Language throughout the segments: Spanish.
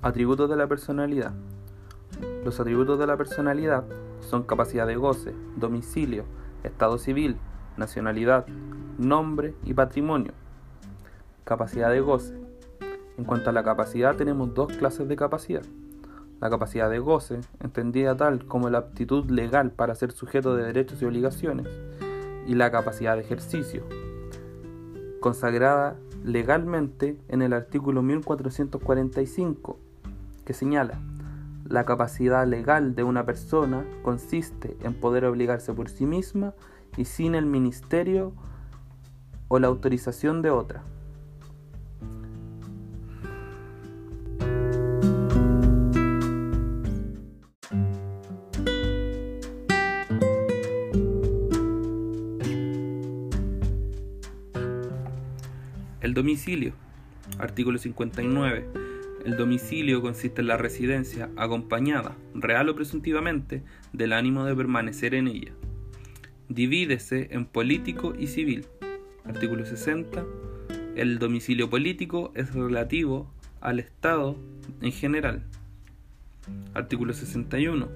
Atributos de la personalidad. Los atributos de la personalidad son capacidad de goce, domicilio, estado civil, nacionalidad, nombre y patrimonio. Capacidad de goce. En cuanto a la capacidad tenemos dos clases de capacidad. La capacidad de goce, entendida tal como la aptitud legal para ser sujeto de derechos y obligaciones, y la capacidad de ejercicio, consagrada legalmente en el artículo 1445, que señala, la capacidad legal de una persona consiste en poder obligarse por sí misma y sin el ministerio o la autorización de otra. El domicilio. Artículo 59. El domicilio consiste en la residencia acompañada, real o presuntivamente, del ánimo de permanecer en ella. Divídese en político y civil. Artículo 60. El domicilio político es relativo al Estado en general. Artículo 61.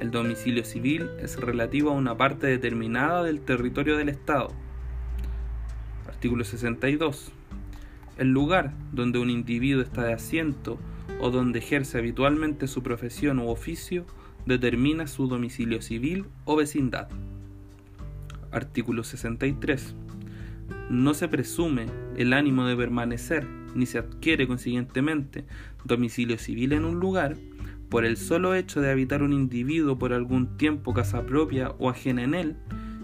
El domicilio civil es relativo a una parte determinada del territorio del Estado. Artículo 62 el lugar donde un individuo está de asiento o donde ejerce habitualmente su profesión u oficio determina su domicilio civil o vecindad. Artículo 63. No se presume el ánimo de permanecer ni se adquiere consiguientemente domicilio civil en un lugar por el solo hecho de habitar un individuo por algún tiempo casa propia o ajena en él,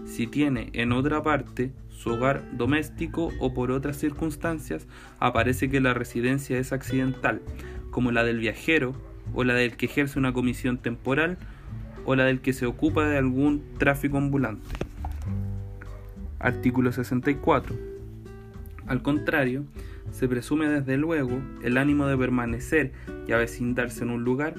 si tiene en otra parte su hogar doméstico o por otras circunstancias aparece que la residencia es accidental, como la del viajero o la del que ejerce una comisión temporal o la del que se ocupa de algún tráfico ambulante. Artículo 64. Al contrario, se presume desde luego el ánimo de permanecer y avecindarse en un lugar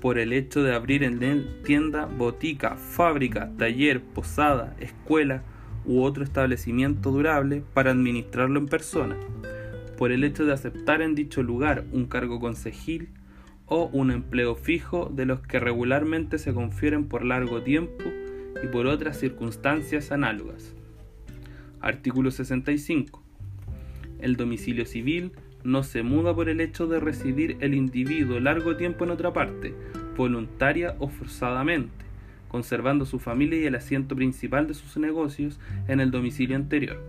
por el hecho de abrir en él tienda, botica, fábrica, taller, posada, escuela, u otro establecimiento durable para administrarlo en persona, por el hecho de aceptar en dicho lugar un cargo concejil o un empleo fijo de los que regularmente se confieren por largo tiempo y por otras circunstancias análogas. Artículo 65. El domicilio civil no se muda por el hecho de residir el individuo largo tiempo en otra parte, voluntaria o forzadamente conservando su familia y el asiento principal de sus negocios en el domicilio anterior.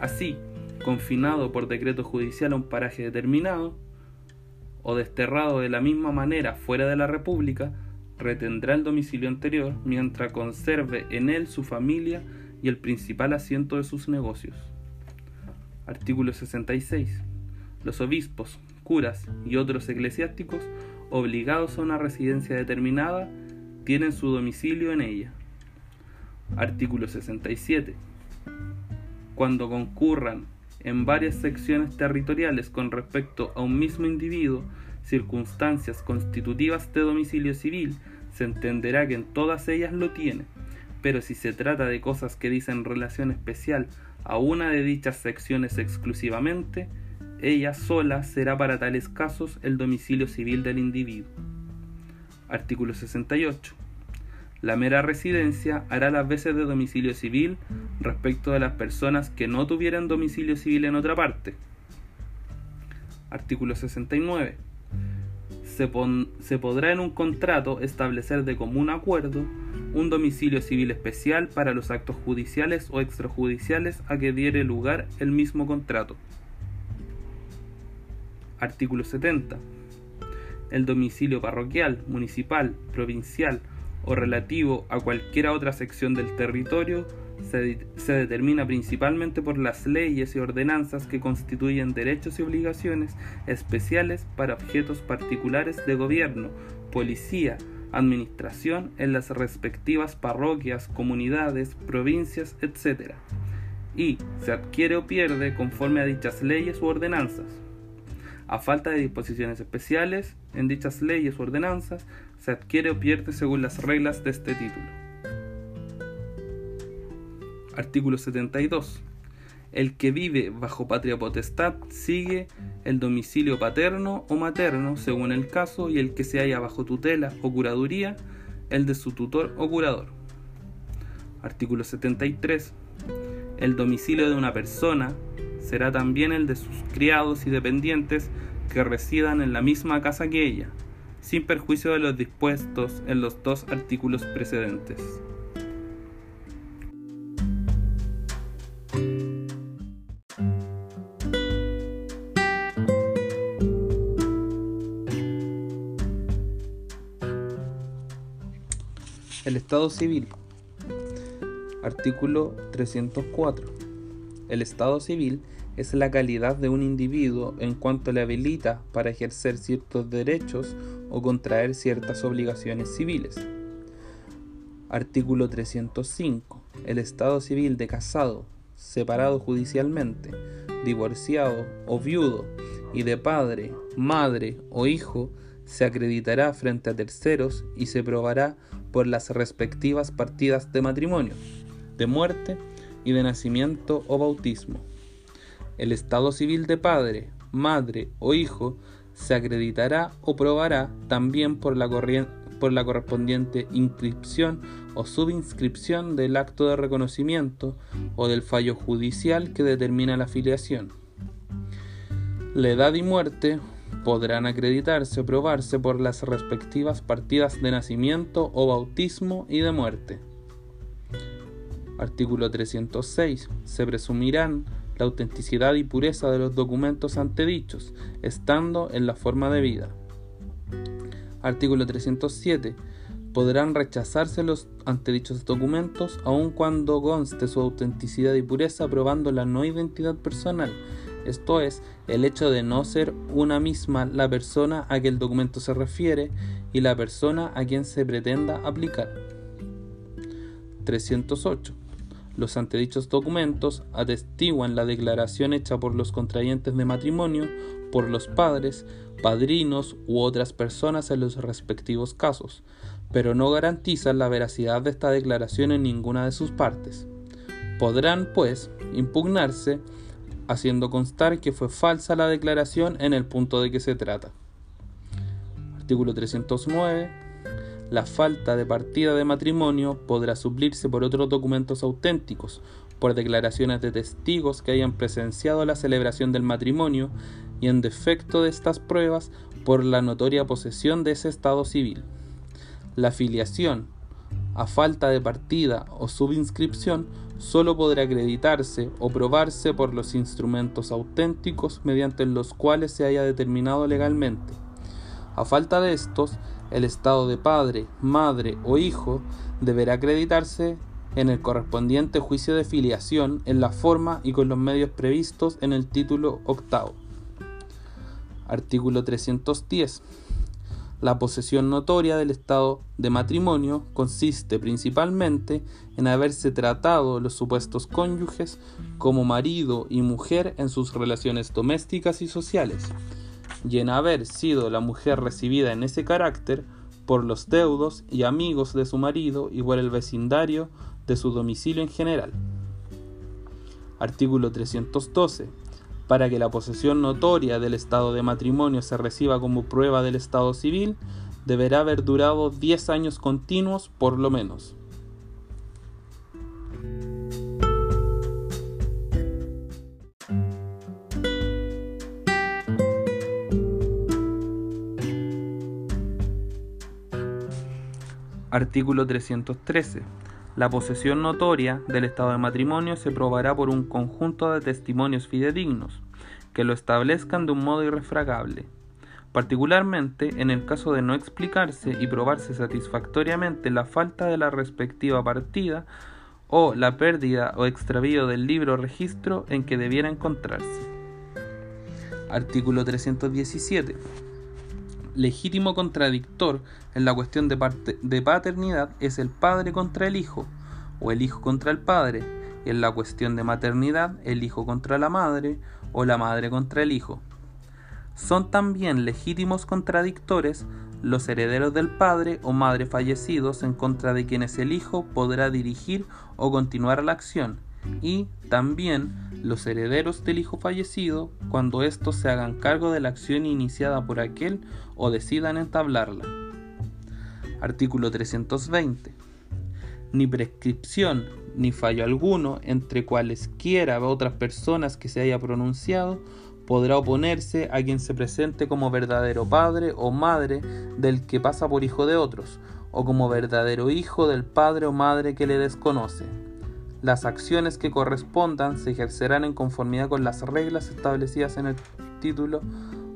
Así, confinado por decreto judicial a un paraje determinado, o desterrado de la misma manera fuera de la República, retendrá el domicilio anterior mientras conserve en él su familia y el principal asiento de sus negocios. Artículo 66. Los obispos, curas y otros eclesiásticos obligados a una residencia determinada tienen su domicilio en ella. Artículo 67. Cuando concurran en varias secciones territoriales con respecto a un mismo individuo circunstancias constitutivas de domicilio civil, se entenderá que en todas ellas lo tiene, pero si se trata de cosas que dicen relación especial a una de dichas secciones exclusivamente, ella sola será para tales casos el domicilio civil del individuo. Artículo 68. La mera residencia hará las veces de domicilio civil respecto de las personas que no tuvieran domicilio civil en otra parte. Artículo 69. Se, se, podrá en un contrato establecer de común acuerdo un domicilio civil especial para los actos judiciales o extrajudiciales a que diere lugar el mismo contrato. Artículo 70 el domicilio parroquial, municipal, provincial o relativo a cualquier otra sección del territorio se, se, determina principalmente por las leyes y ordenanzas que constituyen derechos y obligaciones especiales para objetos particulares de gobierno, policía, administración en las respectivas parroquias, comunidades, provincias, etc. Y se adquiere o pierde conforme a dichas leyes u ordenanzas. A falta de disposiciones especiales en dichas leyes u ordenanzas, se adquiere o pierde según las reglas de este título. Artículo 72. El que vive bajo patria potestad sigue el domicilio paterno o materno, según el caso, y el que se halla bajo tutela o curaduría, el de su tutor o curador. Artículo 73. El domicilio de una persona será también el de sus criados y dependientes que residan en la misma casa que ella, sin perjuicio de los dispuestos en los dos artículos precedentes. El Estado civil. Artículo 304. El Estado civil es la calidad de un individuo en cuanto le habilita para ejercer ciertos derechos o contraer ciertas obligaciones civiles. Artículo 305. El Estado civil de casado, separado judicialmente, divorciado o viudo y de padre, madre o hijo se acreditará frente a terceros y se probará por las respectivas partidas de matrimonio, de muerte y de nacimiento o bautismo. El estado civil de padre, madre o hijo se acreditará o probará también por la, por la correspondiente inscripción o subinscripción del acto de reconocimiento o del fallo judicial que determina la filiación. La edad y muerte podrán acreditarse o probarse por las respectivas partidas de nacimiento o bautismo y de muerte. Artículo 306. Se presumirán la autenticidad y pureza de los documentos antedichos, estando en la forma de vida. Artículo 307. Podrán rechazarse los antedichos documentos aun cuando conste su autenticidad y pureza probando la no identidad personal, esto es, el hecho de no ser una misma la persona a que el documento se refiere y la persona a quien se pretenda aplicar. 308. Los antedichos documentos atestiguan la declaración hecha por los contrayentes de matrimonio, por los padres, padrinos u otras personas en los respectivos casos, pero no garantizan la veracidad de esta declaración en ninguna de sus partes. Podrán, pues, impugnarse haciendo constar que fue falsa la declaración en el punto de que se trata. Artículo 309 la falta de partida de matrimonio podrá suplirse por otros documentos auténticos, por declaraciones de testigos que hayan presenciado la celebración del matrimonio y en defecto de estas pruebas por la notoria posesión de ese estado civil. La filiación, a falta de partida o subinscripción, solo podrá acreditarse o probarse por los instrumentos auténticos mediante los cuales se haya determinado legalmente. A falta de estos, el estado de padre, madre o hijo deberá acreditarse en el correspondiente juicio de filiación en la forma y con los medios previstos en el título octavo. Artículo 310. La posesión notoria del estado de matrimonio consiste principalmente en haberse tratado los supuestos cónyuges como marido y mujer en sus relaciones domésticas y sociales y en haber sido la mujer recibida en ese carácter por los deudos y amigos de su marido y por el vecindario de su domicilio en general. Artículo 312. Para que la posesión notoria del estado de matrimonio se reciba como prueba del estado civil, deberá haber durado 10 años continuos por lo menos. Artículo 313. La posesión notoria del estado de matrimonio se probará por un conjunto de testimonios fidedignos, que lo establezcan de un modo irrefragable. Particularmente en el caso de no explicarse y probarse satisfactoriamente la falta de la respectiva partida o la pérdida o extravío del libro o registro en que debiera encontrarse. Artículo 317 legítimo contradictor en la cuestión de, de, paternidad es el padre contra el hijo, o el hijo contra el padre, y en la cuestión de maternidad el hijo contra la madre, o la madre contra el hijo. Son también legítimos contradictores los herederos del padre o madre fallecidos en contra de quienes el hijo podrá dirigir o continuar la acción, y también los herederos del hijo fallecido cuando éstos se hagan cargo de la acción iniciada por aquel o decidan entablarla. Artículo 320. Ni prescripción ni fallo alguno entre cualesquiera otras personas que se haya pronunciado podrá oponerse a quien se presente como verdadero padre o madre del que pasa por hijo de otros, o como verdadero hijo del padre o madre que le desconoce. Las acciones que correspondan se ejercerán en conformidad con las reglas establecidas en el título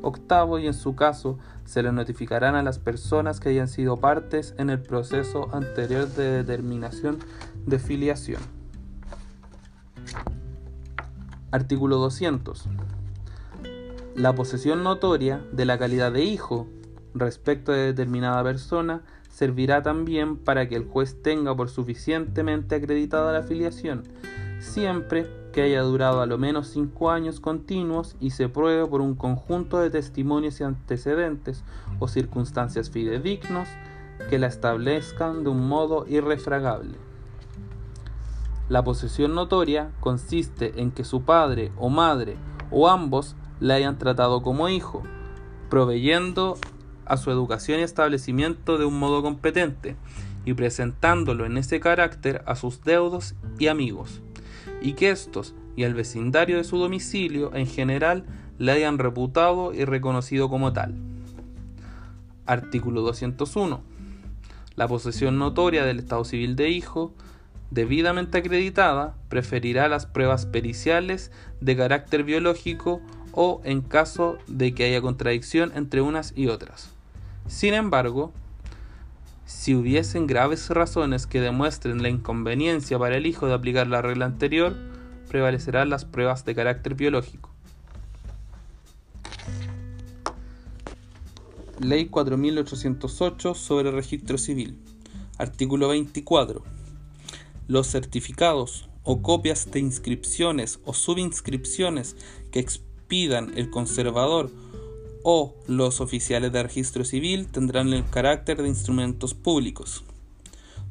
octavo y en su caso se le notificarán a las personas que hayan sido partes en el proceso anterior de determinación de filiación. Artículo 200. La posesión notoria de la calidad de hijo respecto de determinada persona servirá también para que el juez tenga por suficientemente acreditada la filiación, siempre que haya durado a lo menos cinco años continuos y se pruebe por un conjunto de testimonios y antecedentes o circunstancias fidedignos que la establezcan de un modo irrefragable. La posesión notoria consiste en que su padre o madre o ambos le hayan tratado como hijo, proveyendo a su educación y establecimiento de un modo competente y presentándolo en ese carácter a sus deudos y amigos, y que éstos y al vecindario de su domicilio en general le hayan reputado y reconocido como tal. Artículo 201. La posesión notoria del estado civil de hijo, debidamente acreditada, preferirá las pruebas periciales de carácter biológico o en caso de que haya contradicción entre unas y otras. Sin embargo, si hubiesen graves razones que demuestren la inconveniencia para el hijo de aplicar la regla anterior, prevalecerán las pruebas de carácter biológico. Ley 4808 sobre registro civil. Artículo 24. Los certificados o copias de inscripciones o subinscripciones que pidan el conservador o los oficiales de registro civil tendrán el carácter de instrumentos públicos.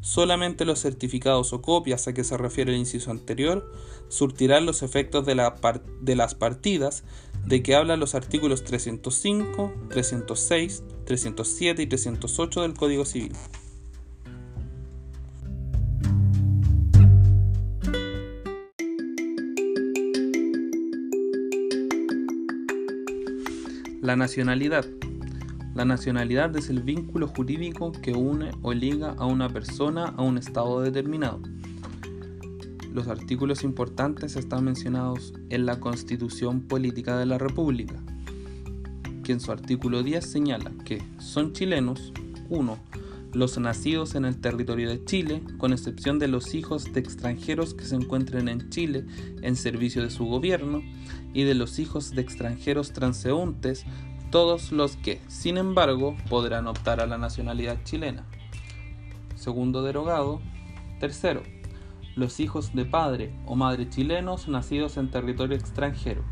Solamente los certificados o copias a que se refiere el inciso anterior surtirán los efectos de, las partidas de que hablan los artículos 305, 306, 307 y 308 del Código Civil. La nacionalidad. La nacionalidad es el vínculo jurídico que une o liga a una persona a un estado determinado. Los artículos importantes están mencionados en la Constitución Política de la República, que en su artículo 10 señala que son chilenos 1. Los nacidos en el territorio de Chile, con excepción de los hijos de extranjeros que se encuentren en Chile en servicio de su gobierno, y de los hijos de extranjeros transeúntes, todos los que, sin embargo, podrán optar a la nacionalidad chilena. Segundo derogado. Tercero, los hijos de padre o madre chilenos nacidos en territorio extranjero.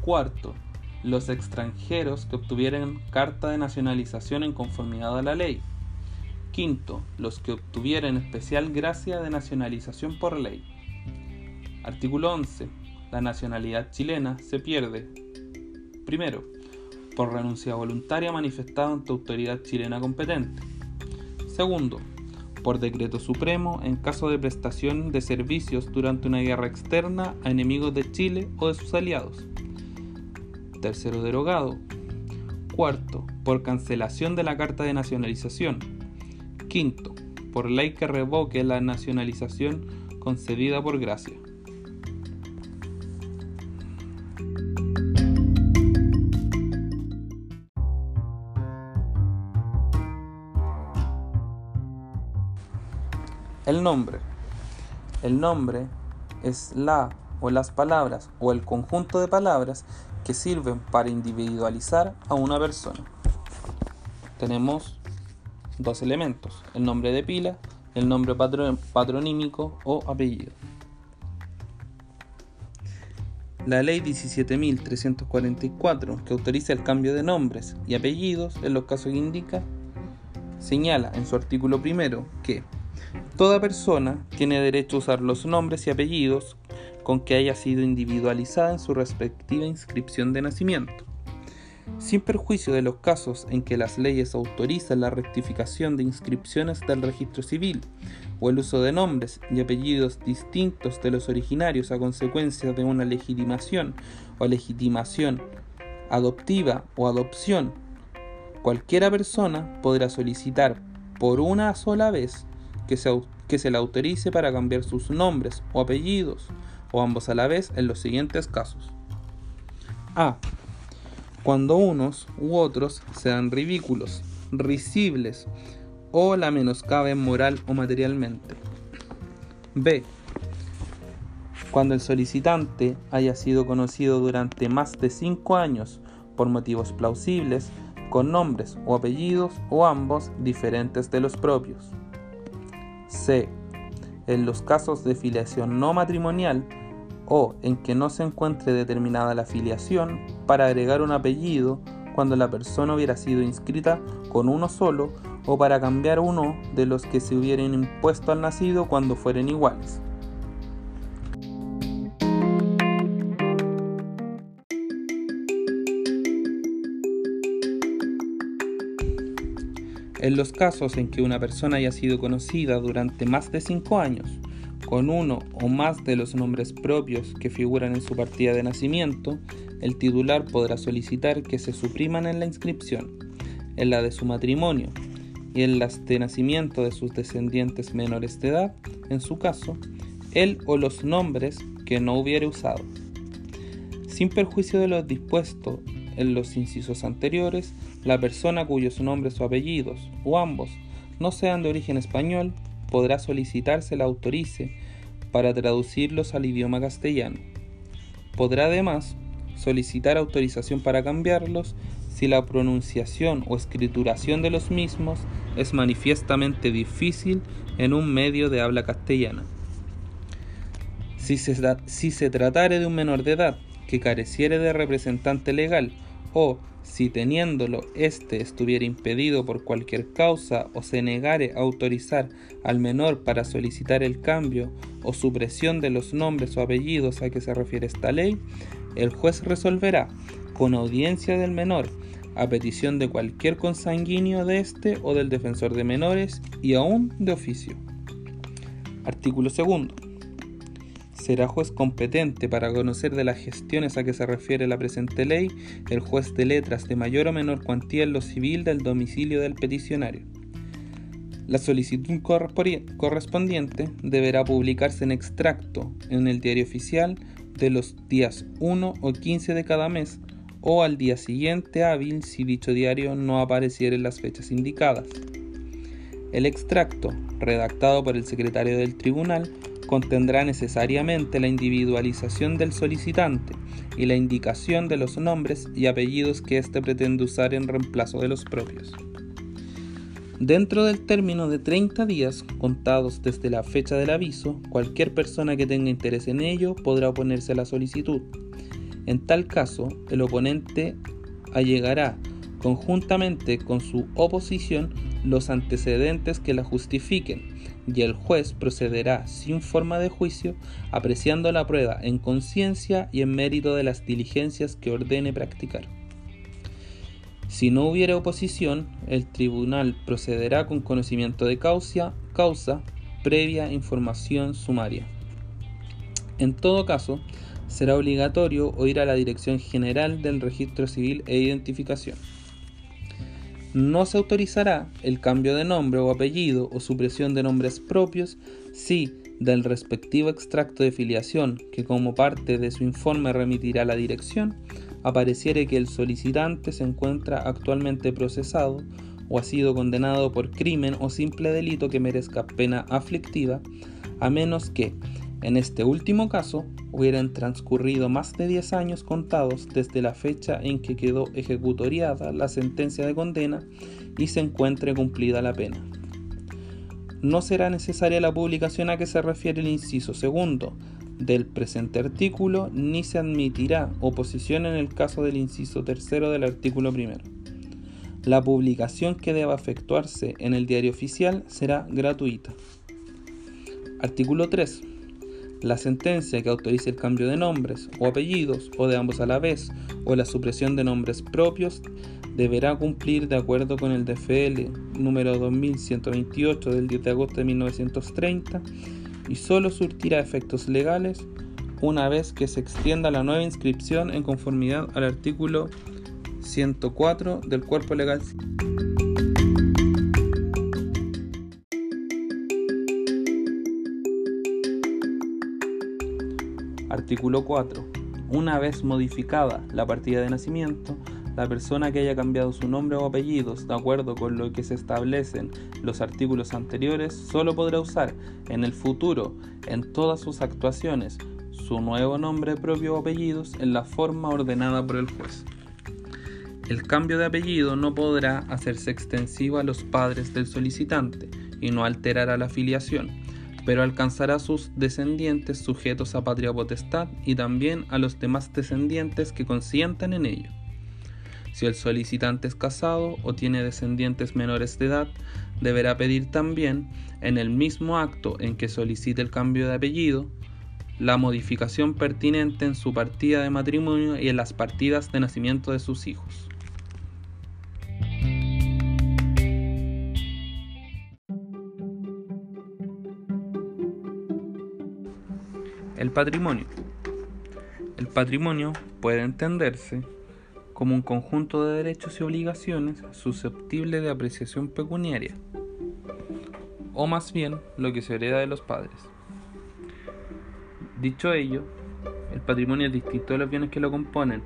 Cuarto, los extranjeros que obtuvieran carta de nacionalización en conformidad a la ley. Quinto, los que obtuvieran especial gracia de nacionalización por ley. Artículo 11 la nacionalidad chilena se pierde. Primero, por renuncia voluntaria manifestada ante autoridad chilena competente. Segundo, por decreto supremo en caso de prestación de servicios durante una guerra externa a enemigos de Chile o de sus aliados. Tercero, derogado. Cuarto, por cancelación de la Carta de Nacionalización. Quinto, por ley que revoque la nacionalización concedida por gracia. El nombre. El nombre es la o las palabras o el conjunto de palabras que sirven para individualizar a una persona. Tenemos dos elementos, el nombre de pila, el nombre patronímico o apellido. La ley 17.344, que autoriza el cambio de nombres y apellidos en los casos que indica, señala en su artículo primero que Toda persona tiene derecho a usar los nombres y apellidos con que haya sido individualizada en su respectiva inscripción de nacimiento. Sin perjuicio de los casos en que las leyes autorizan la rectificación de inscripciones del registro civil o el uso de nombres y apellidos distintos de los originarios a consecuencia de una legitimación o legitimación adoptiva o adopción, cualquiera persona podrá solicitar por una sola vez que se, que se le autorice para cambiar sus nombres o apellidos, o ambos a la vez en los siguientes casos. A. Cuando unos u otros sean ridículos, risibles o la menoscaben moral o materialmente. B. Cuando el solicitante haya sido conocido durante más de 5 años por motivos plausibles, con nombres o apellidos o ambos diferentes de los propios. C. En los casos de filiación no matrimonial o en que no se encuentre determinada la filiación para agregar un apellido cuando la persona hubiera sido inscrita con uno solo o para cambiar uno de los que se hubieran impuesto al nacido cuando fueren iguales. En los casos en que una persona haya sido conocida durante más de 5 años, con uno o más de los nombres propios que figuran en su partida de nacimiento, el titular podrá solicitar que se supriman en la inscripción, en la de su matrimonio y en las de nacimiento de sus descendientes menores de edad, en su caso, él o los nombres que no hubiere usado. Sin perjuicio de lo dispuesto en los incisos anteriores, la persona cuyos nombres o apellidos, o ambos, no sean de origen español, podrá solicitar se la autorice para traducirlos al idioma castellano. Podrá además solicitar autorización para cambiarlos si la pronunciación o escrituración de los mismos es manifiestamente difícil en un medio de habla castellana. Si se, si se tratare de un menor de edad que careciere de representante legal o si teniéndolo éste estuviera impedido por cualquier causa o se negare a autorizar al menor para solicitar el cambio o supresión de los nombres o apellidos a que se refiere esta ley, el juez resolverá con audiencia del menor a petición de cualquier consanguíneo de éste o del defensor de menores y aún de oficio. Artículo segundo será juez competente para conocer de las gestiones a que se refiere la presente ley el juez de letras de mayor o menor cuantía en lo civil del domicilio del peticionario. La solicitud correspondiente deberá publicarse en extracto en el diario oficial de los días 1 o 15 de cada mes o al día siguiente hábil si dicho diario no apareciera en las fechas indicadas. El extracto, redactado por el secretario del tribunal, contendrá necesariamente la individualización del solicitante y la indicación de los nombres y apellidos que éste pretende usar en reemplazo de los propios. Dentro del término de 30 días contados desde la fecha del aviso, cualquier persona que tenga interés en ello podrá oponerse a la solicitud. En tal caso, el oponente allegará conjuntamente con su oposición los antecedentes que la justifiquen y el juez procederá sin forma de juicio, apreciando la prueba en conciencia y en mérito de las diligencias que ordene practicar. Si no hubiere oposición, el tribunal procederá con conocimiento de causa, causa previa información sumaria. En todo caso, será obligatorio oír a la Dirección General del Registro Civil e Identificación no se autorizará el cambio de nombre o apellido o supresión de nombres propios si del respectivo extracto de filiación que como parte de su informe remitirá la dirección apareciere que el solicitante se encuentra actualmente procesado o ha sido condenado por crimen o simple delito que merezca pena aflictiva, a menos que, en este último caso, hubieran transcurrido más de 10 años contados desde la fecha en que quedó ejecutoriada la sentencia de condena y se encuentre cumplida la pena. No será necesaria la publicación a que se refiere el inciso segundo del presente artículo, ni se admitirá oposición en el caso del inciso tercero del artículo primero. La publicación que deba efectuarse en el diario oficial será gratuita. Artículo 3 La sentencia que autorice el cambio de nombres o apellidos o de ambos a la vez o la supresión de nombres propios deberá cumplir de acuerdo con el DFL número 2128 del 10 de agosto de 1930 y solo surtirá efectos legales una vez que se extienda la nueva inscripción en conformidad al artículo 104 del cuerpo legal. Artículo 4. Una vez modificada la partida de nacimiento, la persona que haya cambiado su nombre o apellidos de acuerdo con lo que se establecen los artículos anteriores solo podrá usar en el futuro en todas sus actuaciones su nuevo nombre propio o apellidos en la forma ordenada por el juez. El cambio de apellido no podrá hacerse extensivo a los padres del solicitante y no alterará la filiación, pero alcanzará a sus descendientes sujetos a patria potestad y también a los demás descendientes que consientan en ello. Si el solicitante es casado o tiene descendientes menores de edad, deberá pedir también, en el mismo acto en que solicite el cambio de apellido, la modificación pertinente en su partida de matrimonio y en las partidas de nacimiento de sus hijos. Patrimonio. El patrimonio puede entenderse como un conjunto de derechos y obligaciones susceptible de apreciación pecuniaria, o más bien lo que se hereda de los padres. Dicho ello, el patrimonio es distinto de los bienes que lo componen,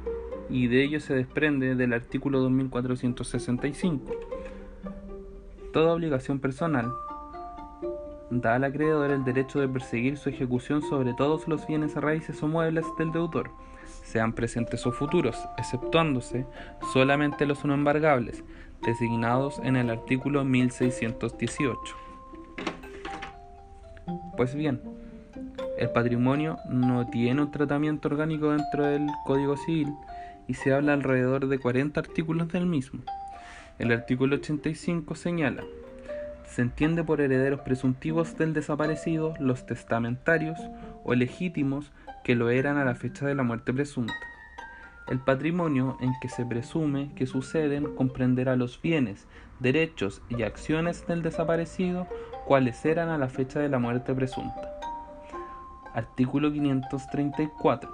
y de ello se desprende del artículo 2465. Toda obligación personal da al acreedor el derecho de perseguir su ejecución sobre todos los bienes raíces o muebles del deudor sean presentes o futuros, exceptuándose solamente los no embargables, designados en el artículo 1618. Pues bien, el patrimonio no tiene un tratamiento orgánico dentro del Código Civil y se habla alrededor de 40 artículos del mismo. El artículo 85 señala, se entiende por herederos presuntivos del desaparecido los testamentarios o legítimos que lo eran a la fecha de la muerte presunta. El patrimonio en que se presume que suceden comprenderá los bienes, derechos y acciones del desaparecido cuales eran a la fecha de la muerte presunta. Artículo 534.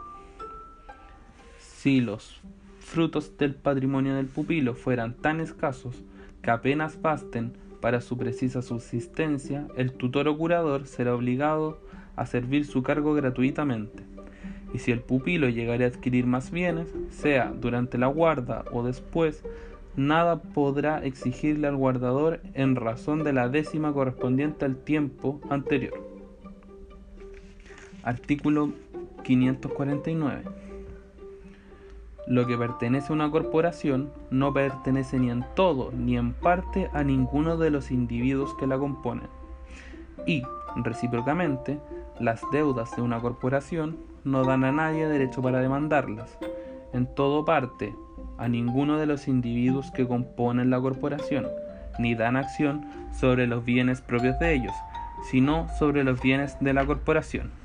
Si los frutos del patrimonio del pupilo fueran tan escasos que apenas basten para su precisa subsistencia, el tutor o curador será obligado a servir su cargo gratuitamente y si el pupilo llegara a adquirir más bienes, sea durante la guarda o después, nada podrá exigirle al guardador en razón de la décima correspondiente al tiempo anterior. Artículo 549. Lo que pertenece a una corporación no pertenece ni en todo ni en parte a ninguno de los individuos que la componen. Y, recíprocamente, las deudas de una corporación no dan a nadie derecho para demandarlas, en todo parte, a ninguno de los individuos que componen la corporación, ni dan acción sobre los bienes propios de ellos, sino sobre los bienes de la corporación.